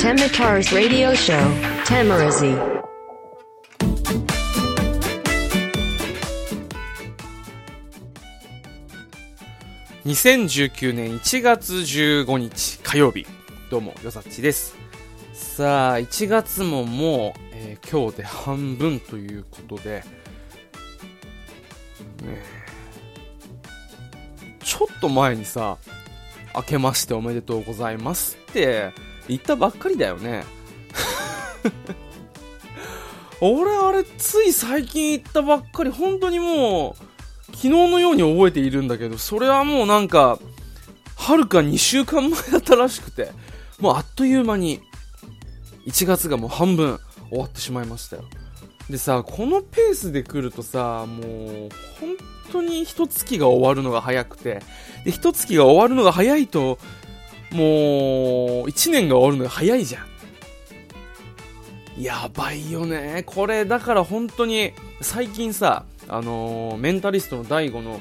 Temitar's radio show, Tamarazi. 2019年1月15日火曜日。どうもよさっちです。さあ1月ももう、えー今日で半分ということで、ねちょっと前にさ明けましておめでとうございますって言ったばっかりだよね。俺あれつい最近言ったばっかり本当にもう昨日のように覚えているんだけど、それはもうなんか、はるか2週間前だったらしくて、もうあっという間に、1月がもう半分終わってしまいましたよ。でさ、このペースで来るとさ、もう、本当に一月が終わるのが早くて、で、一月が終わるのが早いと、もう、1年が終わるのが早いじゃん。やばいよね。これ、だから本当に、最近さ、あのーメンタリストの DAIGO の、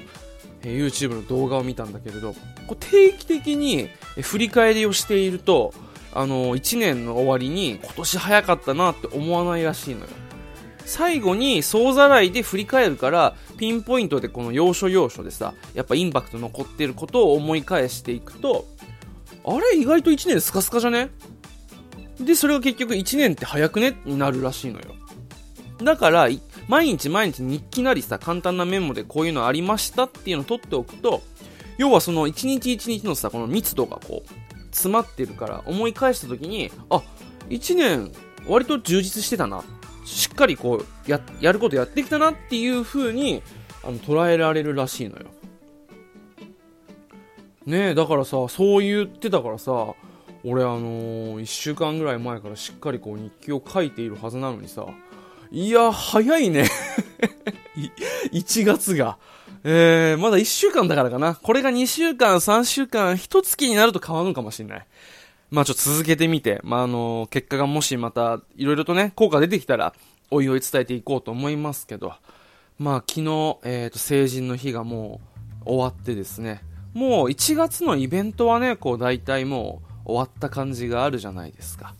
え YouTube の動画を見たんだけれど、こう定期的に振り返りをしていると、あのー1年の終わりに今年早かったなって思わないらしいのよ。最後に総ざらいで振り返るから、ピンポイントでこの要所要所でさ、やっぱインパクト残ってることを思い返していくと、あれ意外と1年スカスカじゃね？で、それが結局1年って早くね？になるらしいのよ。だから、毎日毎日日記なりさ、簡単なメモでこういうのありましたっていうのを取っておくと、要はその一日一日のさ、この密度がこう、詰まってるから、思い返した時に、あ、1年割と充実してたな。しっかりこう、や、やることやってきたなっていう風に、あの、捉えられるらしいのよ。ねえ、だからさ、そう言ってたからさ、俺あのー、1週間ぐらい前からしっかりこう日記を書いているはずなのにさ、いや、早いね。1月が。えー、まだ1週間だからかな。これが2週間、3週間、1月になると変わるのかもしれない。まあちょっと続けてみて、まああの結果がもしまた、いろいろとね、効果出てきたら、おいおい伝えていこうと思いますけど、まあ昨日、えっ、と、成人の日がもう終わってですね、もう1月のイベントはね、こう大体もう終わった感じがあるじゃないですか。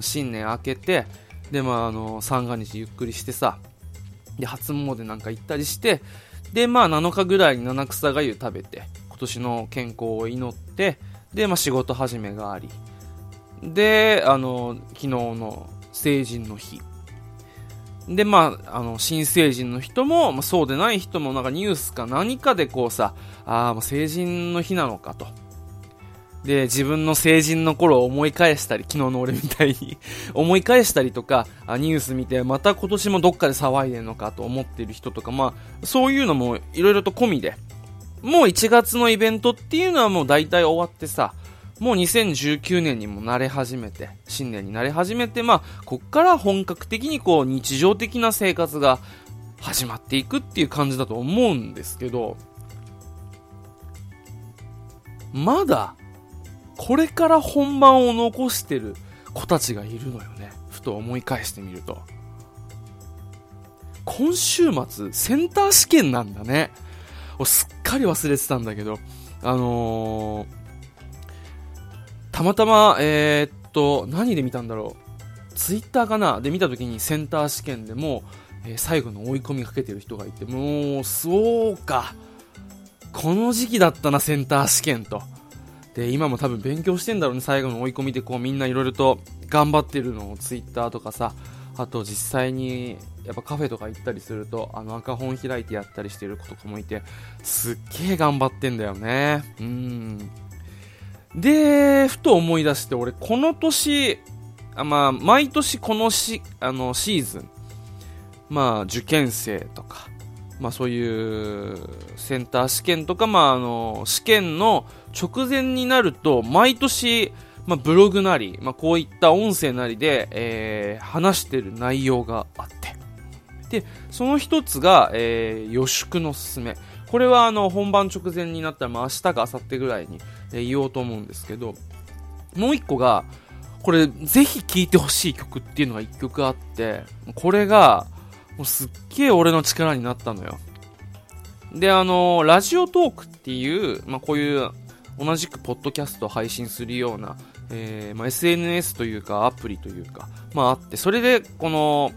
新年明けて、で、まあ、あの、三が日ゆっくりしてさ、で、初詣なんか行ったりして、で、まあ、7日ぐらいに七草がゆ食べて、今年の健康を祈って、で、まあ、仕事始めがあり、で、あの、昨日の成人の日。で、まあ、あの、新成人の人も、まあ、そうでない人も、なんかニュースか何かでこうさ、ああ、もう成人の日なのかと。で、自分の成人の頃を思い返したり、昨日の俺みたいに 思い返したりとか、ニュース見て、また今年もどっかで騒いでんのかと思ってる人とか、まあ、そういうのもいろいろと込みで、もう1月のイベントっていうのはもう大体終わってさ、もう2019年にも慣れ始めて、新年に慣れ始めて、まあ、こっから本格的にこう日常的な生活が始まっていくっていう感じだと思うんですけど、まだ、これから本番を残してる子たちがいるのよね。ふと思い返してみると。今週末、センター試験なんだね。すっかり忘れてたんだけど、あのー、たまたま、えーっと、何で見たんだろう。ツイッターかな？で見た時にセンター試験でも、えー最後の追い込みかけてる人がいて、もう、そうか。この時期だったな、センター試験と。で、今も多分勉強してんだろうね、最後の追い込みでこうみんないろいろと頑張ってるのをツイッターとかさ、あと実際にやっぱカフェとか行ったりすると、あの赤本開いてやったりしてる子とかもいて、すっげえ頑張ってんだよね。うん。で、ふと思い出して、俺この年、あまあ、毎年このし、あの、シーズン、まあ、受験生とか、まあそういうセンター試験とか、まああの、試験の直前になると、毎年、まあブログなり、まあこういった音声なりで、えー話してる内容があって。で、その一つが、えー予祝のすすめ。これはあの、本番直前になったら、まあ明日か明後日ぐらいに、え言おうと思うんですけど、もう一個が、これ、ぜひ聴いてほしい曲っていうのが一曲あって、これが、もうすっげえ俺の力になったのよ。で、あの、ラジオトークっていう、まあ、こういう、同じくポッドキャストを配信するような、えー、まあ、SNS というかアプリというか、まああって、それでこの、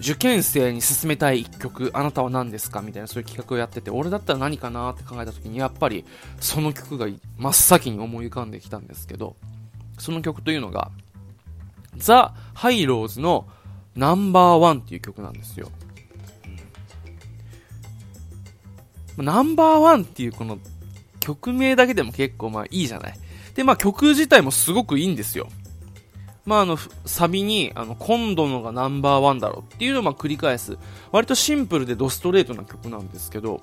受験生に勧めたい一曲、あなたは何ですかみたいなそういう企画をやってて、俺だったら何かなって考えた時に、やっぱりその曲が真っ先に思い浮かんできたんですけど、その曲というのが、ザ・ハイローズのナンバーワンっていう曲なんですよ。ナンバーワンっていうこの曲名だけでも結構まあいいじゃない。で、まあ曲自体もすごくいいんですよ。まああの、サビに、あの、今度のがナンバーワンだろうっていうのをま繰り返す、割とシンプルでドストレートな曲なんですけど、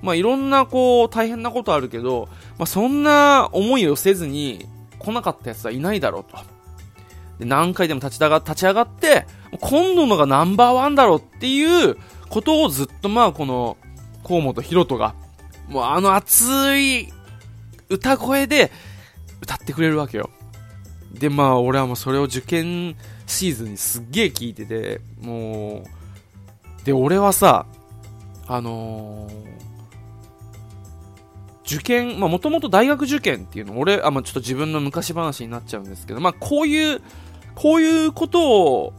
まあいろんなこう大変なことあるけど、まあそんな思いをせずに来なかった奴はいないだろうと。で何回でも立ち上が立ち上がって、今度のがナンバーワンだろうっていうことをずっとまあこの、河本ロ人がもうあの熱い歌声で歌ってくれるわけよ。で、まあ俺はもうそれを受験シーズンにすっげえ聞いてて、もう、で、俺はさ、あのー、受験、まあもともと大学受験っていうの、俺、あ、まあちょっと自分の昔話になっちゃうんですけど、まあこういう、こういうことを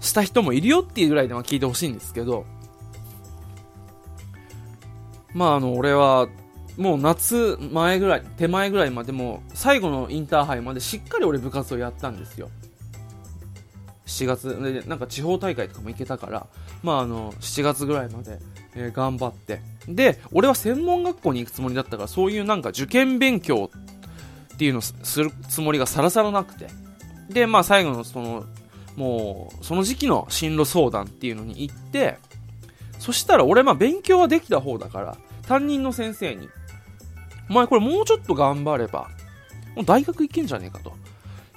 した人もいるよっていうぐらいでは聞いてほしいんですけど、まああの、俺は、もう夏前ぐらい、手前ぐらいまでも、最後のインターハイまでしっかり俺部活をやったんですよ。7月で、なんか地方大会とかも行けたから、まああの、7月ぐらいまで、えー、頑張って。で、俺は専門学校に行くつもりだったから、そういうなんか受験勉強っていうのをするつもりがさらさらなくて。で、まあ最後のその、もう、その時期の進路相談っていうのに行って、そしたら俺まあ勉強はできた方だから、担任の先生に、お前これもうちょっと頑張れば、もう大学行けんじゃねえかと。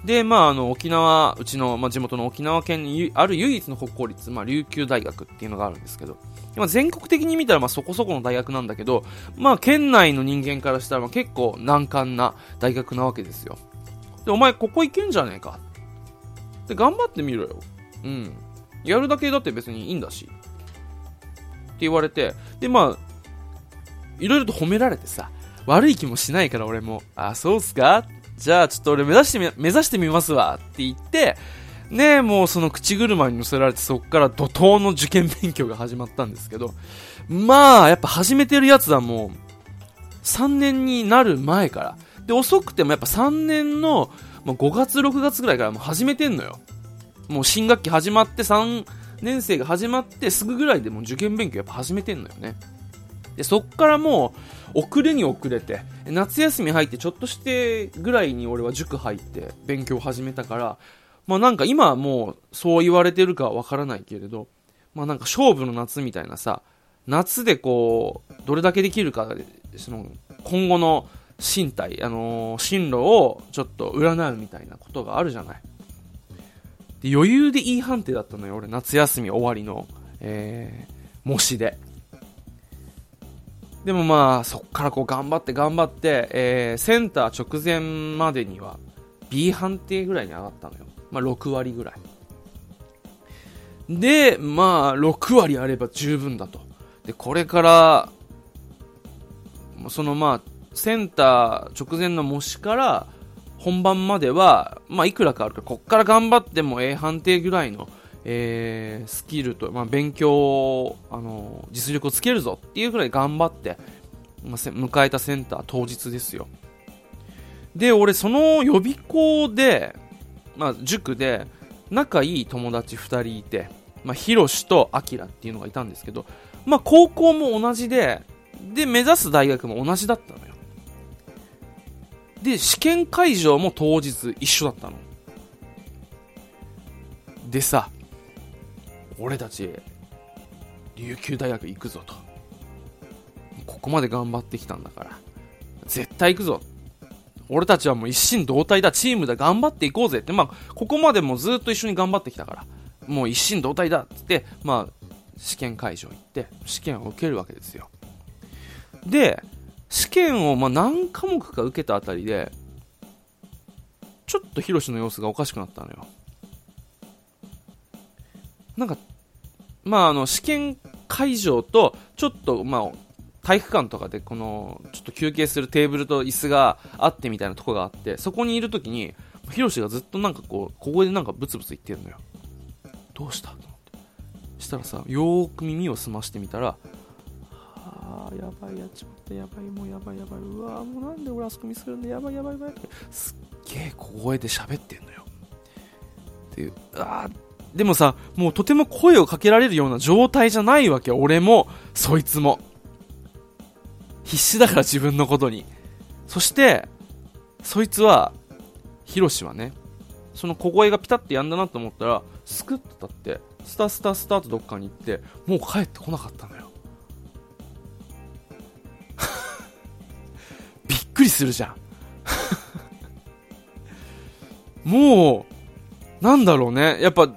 で、まあ、あの、沖縄、うちの、まあ、地元の沖縄県にある唯一の国公立、まあ、琉球大学っていうのがあるんですけど、まあ、全国的に見たら、まあ、そこそこの大学なんだけど、まあ、県内の人間からしたら、まあ、結構難関な大学なわけですよ。で、お前、ここ行けんじゃねえか。で、頑張ってみろよ。うん。やるだけだって別にいいんだし。って言われて、で、まあ、いろいろと褒められてさ、悪い気もしないから俺も、あ、そうっすか？じゃあちょっと俺目指してみ、目指してみますわって言って、ねもうその口車に乗せられてそっから怒涛の受験勉強が始まったんですけど、まあ、やっぱ始めてるやつはもう、3年になる前から。で、遅くてもやっぱ3年の、まあ、5月、6月ぐらいからもう始めてんのよ。もう新学期始まって3年生が始まってすぐぐらいでもう受験勉強やっぱ始めてんのよね。で、そっからもう、遅れに遅れて、夏休み入ってちょっとしてぐらいに俺は塾入って勉強始めたから、まあなんか今はもうそう言われてるかはわからないけれど、まあなんか勝負の夏みたいなさ、夏でこう、どれだけできるか、その、今後の身体、あのー、進路をちょっと占うみたいなことがあるじゃない。で余裕でいい判定だったのよ、俺、夏休み終わりの、えー、模試で。でもまあ、そっからこう頑張って頑張って、えー、センター直前までには B 判定ぐらいに上がったのよ。まあ、6割ぐらい。で、まあ、6割あれば十分だと。で、これから、そのまあ、センター直前の模試から本番までは、まあ、いくらかあるか、こっから頑張っても A 判定ぐらいのえー、スキルと、まあ、勉強、あの実力をつけるぞっていうぐらい頑張って、まあ、迎えたセンター当日ですよ。で、俺、その予備校で、まあ、塾で、仲いい友達2人いて、まあ、ヒロシとアキラっていうのがいたんですけど、まあ、高校も同じで、で、目指す大学も同じだったのよ。で、試験会場も当日一緒だったの。でさ、俺たち琉球大学行くぞと。ここまで頑張ってきたんだから。絶対行くぞ。俺たちはもう一心同体だ。チームだ頑張っていこうぜって。まあここまでもずっと一緒に頑張ってきたから。もう一心同体だ。っつってまあ試験会場行って試験を受けるわけですよ。で試験をま何科目か受けたあたりでちょっとヒロシの様子がおかしくなったのよ。なんかまあ、あの、試験会場と、ちょっと、まあ、体育館とかでこの、ちょっと休憩するテーブルと椅子があってみたいなとこがあって、そこにいる時に、ヒロシがずっとなんかこう、ここでなんかブツブツ言ってるのよ。どうした？と思って。したらさ、よーく耳を澄ましてみたら、あー、やばい、やっちまった、やばい、もうやばい、やばい、うわー、もうなんで俺あそこミスるんだ、やばい、やばい、やばい。すっげえ小声で喋ってんのよ。で、あー、でもさ、もうとても声をかけられるような状態じゃないわけ。俺も、そいつも。必死だから自分のことに。そして、そいつは、ヒロシはね、その小声がピタッてやんだなと思ったら、スクッと立って、スタスタスタとどっかに行って、もう帰ってこなかったのよ。びっくりするじゃん。もう、なんだろうね。やっぱ、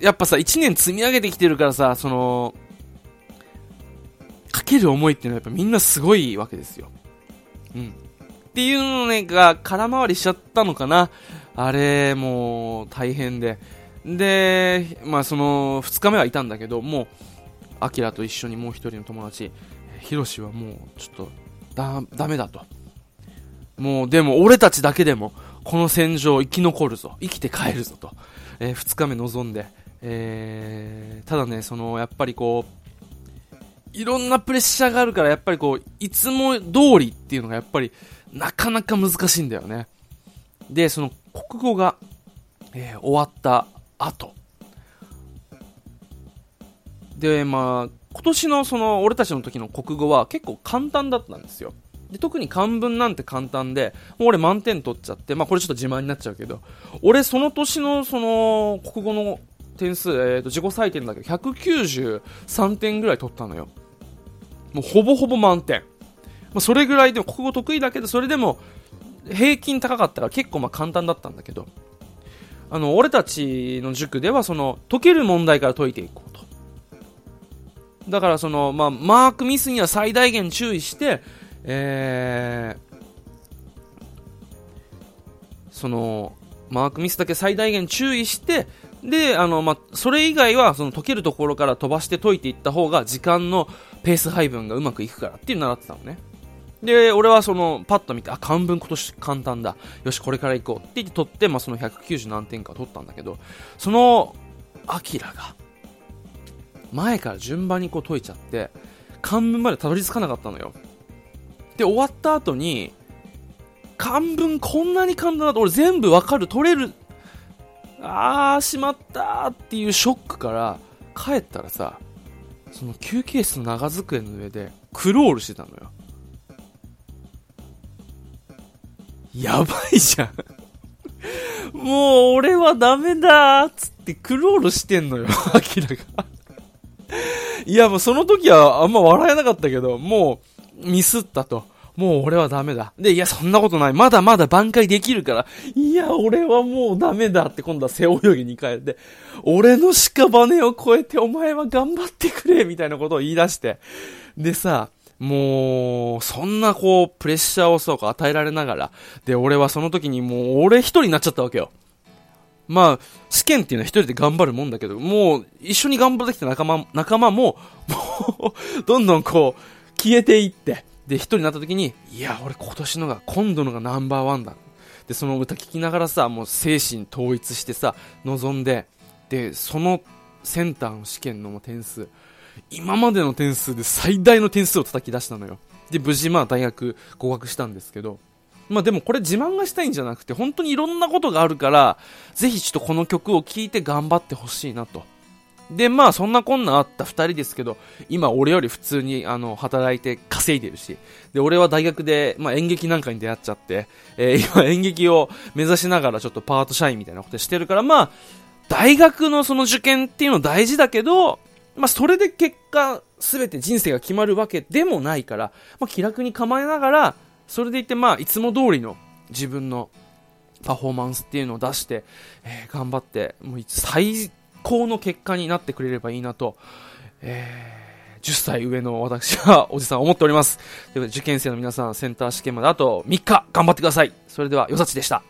やっぱさ、1年積み上げてきてるからさ、その、かける思いっていうのはやっぱみんなすごいわけですよ。うん。っていうのね、が空回りしちゃったのかな。あれ、もう大変で。で、まあその、2日目はいたんだけど、もう、アキラと一緒にもう一人の友達、ヒロシはもう、ちょっと、だ、ダメだと。もう、でも俺たちだけでも、この戦場生き残るぞ。生きて帰るぞと。えー、2日目臨んで。えー、ただね、その、やっぱりこう、いろんなプレッシャーがあるから、やっぱりこう、いつも通りっていうのがやっぱり、なかなか難しいんだよね。で、その、国語が、えー、終わった後。で、まあ、今年のその、俺たちの時の国語は結構簡単だったんですよ。で、特に漢文なんて簡単で、もう俺満点取っちゃって、まあこれちょっと自慢になっちゃうけど、俺その年のその、国語の点数、え、ー、と、自己採点だけど、193点ぐらい取ったのよ。もうほぼほぼ満点。まあ、それぐらいでも、国語得意だけど、それでも、平均高かったら結構まあ簡単だったんだけど、あの、俺たちの塾では、その、解ける問題から解いていこうと。だから、その、まあ、マークミスには最大限注意して、えー、その、マークミスだけ最大限注意して、で、あの、まあ、それ以外は、その解けるところから飛ばして解いていった方が、時間のペース配分がうまくいくからっていう習ってたのね。で、俺はその、パッと見て、あ、漢文今年簡単だ。よし、これから行こうって言って取って、まあ、その190何点か取ったんだけど、その、アキラが、前から順番にこう解いちゃって、漢文までたどり着かなかったのよ。で、終わった後に、漢文こんなに簡単だと俺全部わかる、取れるあー、しまったっていうショックから帰ったらさ、その休憩室の長机の上でクロールしてたのよ。やばいじゃんもう俺はダメだーつってクロールしてんのよ、アキラがいやもうその時はあんま笑えなかったけど、もうミスったと。もう俺はダメだ。で、いや、そんなことない。まだまだ挽回できるから。いや、俺はもうダメだって今度は背泳ぎに帰って、俺の屍を越えてお前は頑張ってくれみたいなことを言い出して。でさ、もう、そんなこう、プレッシャーをそうか与えられながら、で、俺はその時にもう、俺一人になっちゃったわけよ。まあ、試験っていうのは一人で頑張るもんだけど、もう、一緒に頑張ってきた仲間、仲間も、もう、どんどんこう、消えていって、で、一人になった時に、いや、俺今年のが、今度のがナンバーワンだ。で、その歌聴きながらさ、もう精神統一してさ、望んで、で、そのセンターの試験の点数、今までの点数で最大の点数を叩き出したのよ。で、無事まあ大学合格したんですけど、まあでもこれ自慢がしたいんじゃなくて、本当にいろんなことがあるから、ぜひちょっとこの曲を聴いて頑張ってほしいなと。で、まあ、そんなこんなあった二人ですけど、今、俺より普通に、あの、働いて稼いでるし、で、俺は大学で、まあ、演劇なんかに出会っちゃって、えー、今、演劇を目指しながら、ちょっとパート社員みたいなことしてるから、まあ、大学のその受験っていうの大事だけど、まあ、それで結果、すべて人生が決まるわけでもないから、まあ、気楽に構えながら、それでいて、まあ、いつも通りの自分のパフォーマンスっていうのを出して、えー、頑張って、もう最高の結果になってくれればいいなと、えー、10歳上の私はおじさん思っております。ということで受験生の皆さん、センター試験まであと3日頑張ってください。それでは、よさちでした。